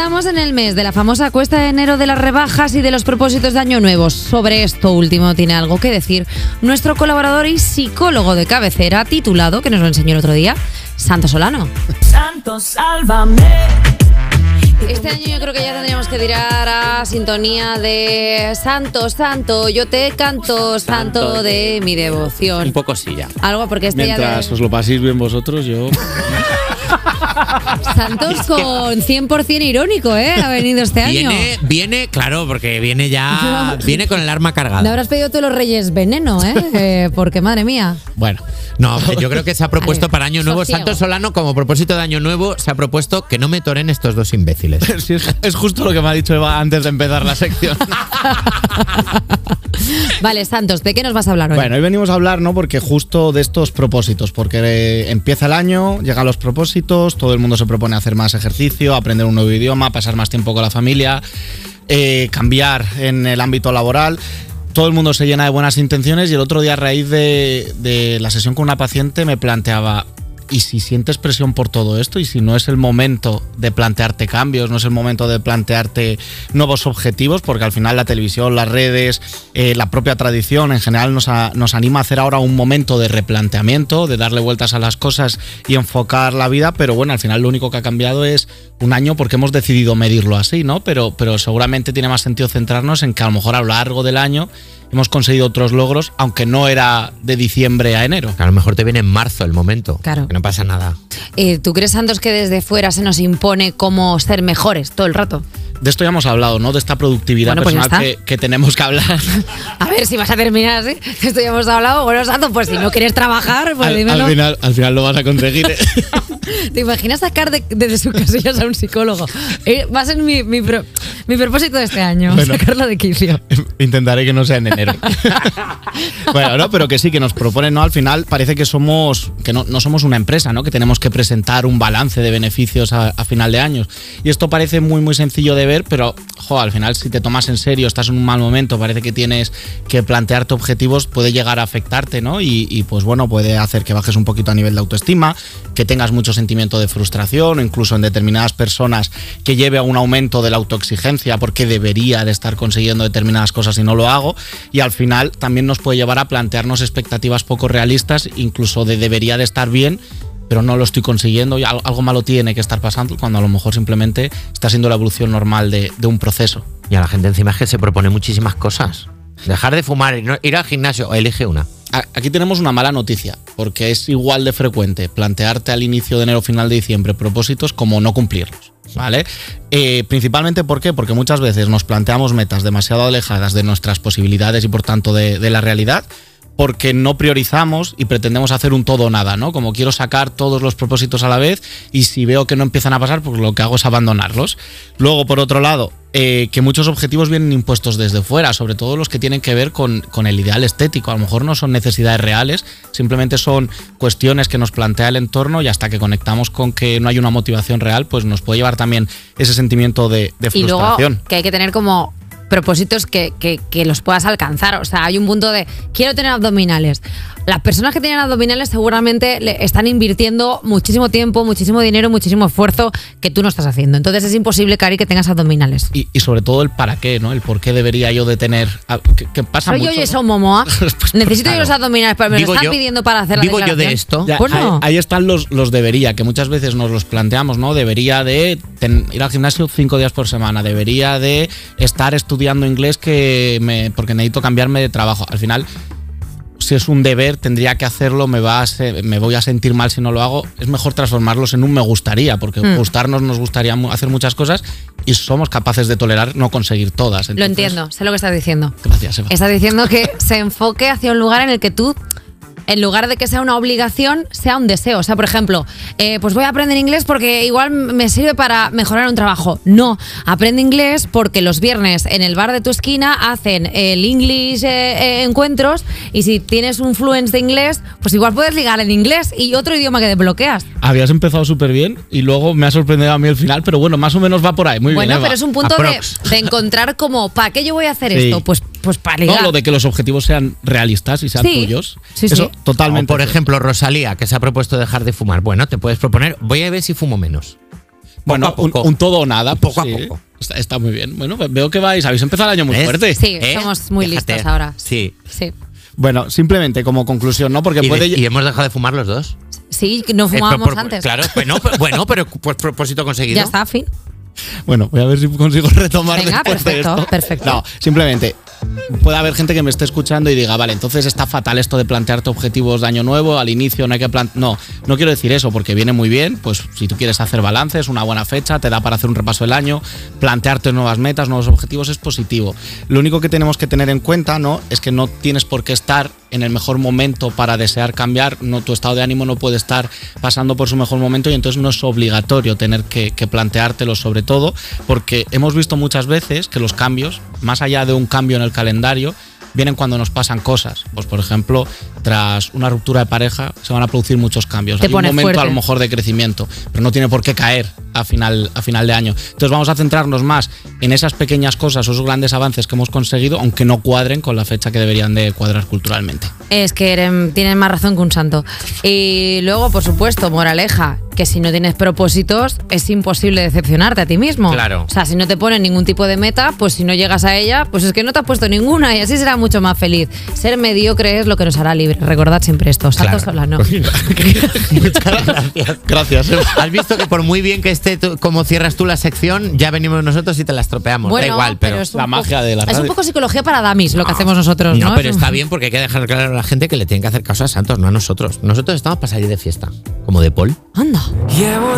Estamos en el mes de la famosa cuesta de enero de las rebajas y de los propósitos de Año Nuevo. Sobre esto último tiene algo que decir nuestro colaborador y psicólogo de cabecera, titulado, que nos lo enseñó el otro día, Santo Solano. Santo, sálvame. Este año yo creo que ya tendríamos que tirar a sintonía de Santo, Santo, yo te canto, Santo, de mi devoción. Un poco sí ya. Algo porque este ya Mientras de os lo paséis bien vosotros, yo. Santos con 100% irónico, ¿eh? Ha venido este año. Viene, viene, claro, porque viene ya. Viene con el arma Le cargada. habrás pedido tú los Reyes veneno, ¿eh? Eh, porque madre mía. Bueno, no, yo creo que se ha propuesto para Año Nuevo. sosiego. Santo Solano, como propósito de Año Nuevo, se ha propuesto que no me toren estos dos imbéciles. Sí, es, es justo lo que me ha dicho Eva antes de empezar la sección. Vale, Santos, ¿de qué nos vas a hablar hoy? Bueno, hoy venimos a hablar, ¿no? Porque justo de estos propósitos, porque eh, empieza el año, llegan los propósitos, todo el mundo se propone hacer más ejercicio, aprender un nuevo idioma, pasar más tiempo con la familia, eh, cambiar en el ámbito laboral. Todo el mundo se llena de buenas intenciones y el otro día a raíz de, de la sesión con una paciente me planteaba, ¿y si sientes presión por todo esto? ¿Y si no es el momento de plantearte cambios? ¿No es el momento de plantearte nuevos objetivos? Porque al final la televisión, las redes, eh, la propia tradición en general nos, nos anima a hacer ahora un momento de replanteamiento, de darle vueltas a las cosas y enfocar la vida, pero bueno, al final lo único que ha cambiado es un año porque hemos decidido medirlo así, ¿no? Pero, pero seguramente tiene más sentido centrarnos en que a lo mejor a lo largo del año hemos conseguido otros logros, aunque no era de diciembre a enero. A lo mejor te viene en marzo el momento. Claro. Que no pasa nada. Eh, ¿Tú crees, Santos, que desde fuera se nos impone cómo ser mejores todo el rato? De esto ya hemos hablado, ¿no? De esta productividad Bueno, pues personal que, que tenemos que hablar. A ver si vas a terminar así. Esto ya hemos hablado. Bueno, Santos, pues si no quieres trabajar, pues al, dímelo. al final, al final lo vas a conseguir. ¿eh? ¿Te imaginas sacar de, desde sus casillas a un psicólogo? Eh, va a ser mi, mi, pro- mi propósito de este año, Bueno. sacarlo de quicio. Intentaré que no sea en enero. bueno, no, pero que sí, que nos proponen, ¿no? Al final parece que somos, que no, no somos una empresa, ¿no? Que tenemos que presentar un balance de beneficios a, a final de años. Y esto parece muy, muy sencillo de ver, pero, al final si te tomas en serio, estás en un mal momento, parece que tienes que plantearte objetivos, puede llegar a afectarte, ¿no? Y, y, pues bueno, puede hacer que bajes un poquito a nivel de autoestima, que tengas mucho sentimiento de frustración, o incluso en determinadas personas que lleve a un aumento de la autoexigencia porque debería de estar consiguiendo determinadas cosas y no lo hago. Y al final también nos puede llevar a plantearnos expectativas poco realistas, incluso de debería de estar bien, pero no lo estoy consiguiendo y al- algo malo tiene que estar pasando cuando a lo mejor simplemente está siendo la evolución normal de, de un proceso. Y a la gente encima es que se propone muchísimas cosas. Dejar de fumar, ir- al gimnasio, elige una. Aquí tenemos una mala noticia, porque es igual de frecuente plantearte al inicio de enero o final de diciembre propósitos como no cumplirlos. ¿Vale? Eh, principalmente ¿por qué? Porque muchas veces nos planteamos metas demasiado alejadas de nuestras posibilidades y por tanto de, de la realidad, porque no priorizamos y pretendemos hacer un todo o nada, ¿no? Como quiero sacar todos los propósitos a la vez y si veo que no empiezan a pasar, pues lo que hago es abandonarlos. Luego, por otro lado, eh, que muchos objetivos vienen impuestos desde fuera, sobre todo los que tienen que ver con, con el ideal estético. A lo mejor no son necesidades reales, simplemente son cuestiones que nos plantea el entorno y hasta que conectamos con que no hay una motivación real, pues nos puede llevar también ese sentimiento de, de Y luego frustración. que hay que tener como propósitos que, que- que los puedas alcanzar. O sea, hay un punto de quiero tener abdominales. Las personas que tienen abdominales seguramente le están invirtiendo muchísimo tiempo, muchísimo dinero, muchísimo esfuerzo que tú no estás haciendo. Entonces es imposible, Cari, que tengas abdominales. Y, y sobre todo el para qué, ¿no? El por qué debería yo de tener... que, que pasa Soy yo ¿no? Jason Momoa. Necesito yo los abdominales, pero me lo están yo- pidiendo para hacer la vivo yo de esto. Ya, Pues no. ahí, ahí están los, los debería, que muchas veces nos los planteamos, ¿no? Debería de ten- ir al gimnasio cinco días por semana, debería de estar estudiando inglés que me, porque necesito cambiarme de trabajo. Al final, si es un deber, tendría que hacerlo, me, va a me voy a sentir mal si no lo hago. Es mejor transformarlos en un me gustaría, porque Mm. gustarnos nos gustaría hacer muchas cosas y somos capaces de tolerar no conseguir todas. Lo entiendo, sé lo que estás diciendo. Gracias, Eva. Estás diciendo que se enfoque hacia un lugar en el que tú, en lugar de que sea una obligación, sea un deseo. O sea, por ejemplo, eh, pues voy a aprender inglés porque igual me sirve para mejorar un trabajo. No, aprende inglés porque los viernes en el bar de tu esquina hacen el English eh, eh, encuentros y si tienes un fluence de inglés, pues igual puedes ligar en inglés y otro idioma que desbloqueas. Habías empezado súper bien y luego me ha sorprendido a mí el final, pero bueno, más o menos va por ahí. Muy bueno, bien, pero es un punto de, encontrar como, ¿para qué yo voy a hacer Sí. esto? Pues, pues para ligar. No, lo de que los objetivos sean realistas y sean Sí. tuyos. Sí, Eso sí. totalmente. O, por ejemplo, Rosalía, que se ha propuesto dejar de fumar. Bueno, te puedes proponer, voy a ver si fumo menos. Bueno. Un, un todo o nada. pues Poco a poco. Está, está muy bien. Bueno, veo que vais, habéis empezado el año muy ¿Ves? fuerte. Sí, ¿Eh? somos muy Fíjate. listos ahora. Sí. Sí. Bueno, simplemente como conclusión, ¿no? Porque Y, puede. de- y hemos dejado de fumar los dos. Sí, no Eh, fumábamos por- por- antes. Claro, bueno, pero, bueno, pero pues propósito conseguido. Ya está, fin. Bueno, voy a ver si consigo retomar Venga, después de perfecto, esto. perfecto. No, simplemente puede haber gente que me esté escuchando y diga, vale, entonces está fatal esto de plantearte objetivos de año nuevo, al inicio no hay que plantear... No, no quiero decir eso porque viene muy bien, pues si tú quieres hacer balances, una buena fecha, te da para hacer un repaso del año, plantearte nuevas metas, nuevos objetivos es positivo. Lo único que tenemos que tener en cuenta, ¿no? Es que no tienes por qué estar en el mejor momento para desear cambiar, no, tu estado de ánimo no puede estar pasando por su mejor momento y entonces no es obligatorio tener que, que planteártelo sobre todo, porque hemos visto muchas veces que los cambios, más allá de un cambio en el calendario, vienen cuando nos pasan cosas. Pues por ejemplo, tras una ruptura de pareja se van a producir muchos cambios. Te Hay un momento fuerte. a lo mejor de crecimiento, pero no tiene por qué caer a final, a final de año. Entonces vamos a centrarnos más en esas pequeñas cosas, esos grandes avances que hemos conseguido, aunque no cuadren con la fecha que deberían de cuadrar culturalmente. Es que tienen más razón que un santo. Y luego, por supuesto, moraleja, que si no tienes propósitos es imposible decepcionarte a ti mismo. Claro. O sea, si no te ponen ningún tipo de meta, pues si no llegas a ella, pues es que no te has puesto ninguna y así será mucho más feliz. Ser mediocre es lo que nos hará libre. Recordad siempre esto. Santos Claro. Solano. Muchas gracias. Gracias. Has visto que por muy bien que esté tú- como cierras tú la sección, ya venimos nosotros y te la estropeamos. da igual, pero. es la magia de la Es un radio. poco psicología para damis lo que hacemos nosotros, ¿no? No, pero está bien porque hay que dejar claro a la gente que le tienen que hacer caso a Santos, no a nosotros. Nosotros estamos para salir de fiesta, como de Paul. Anda. Yeah, well,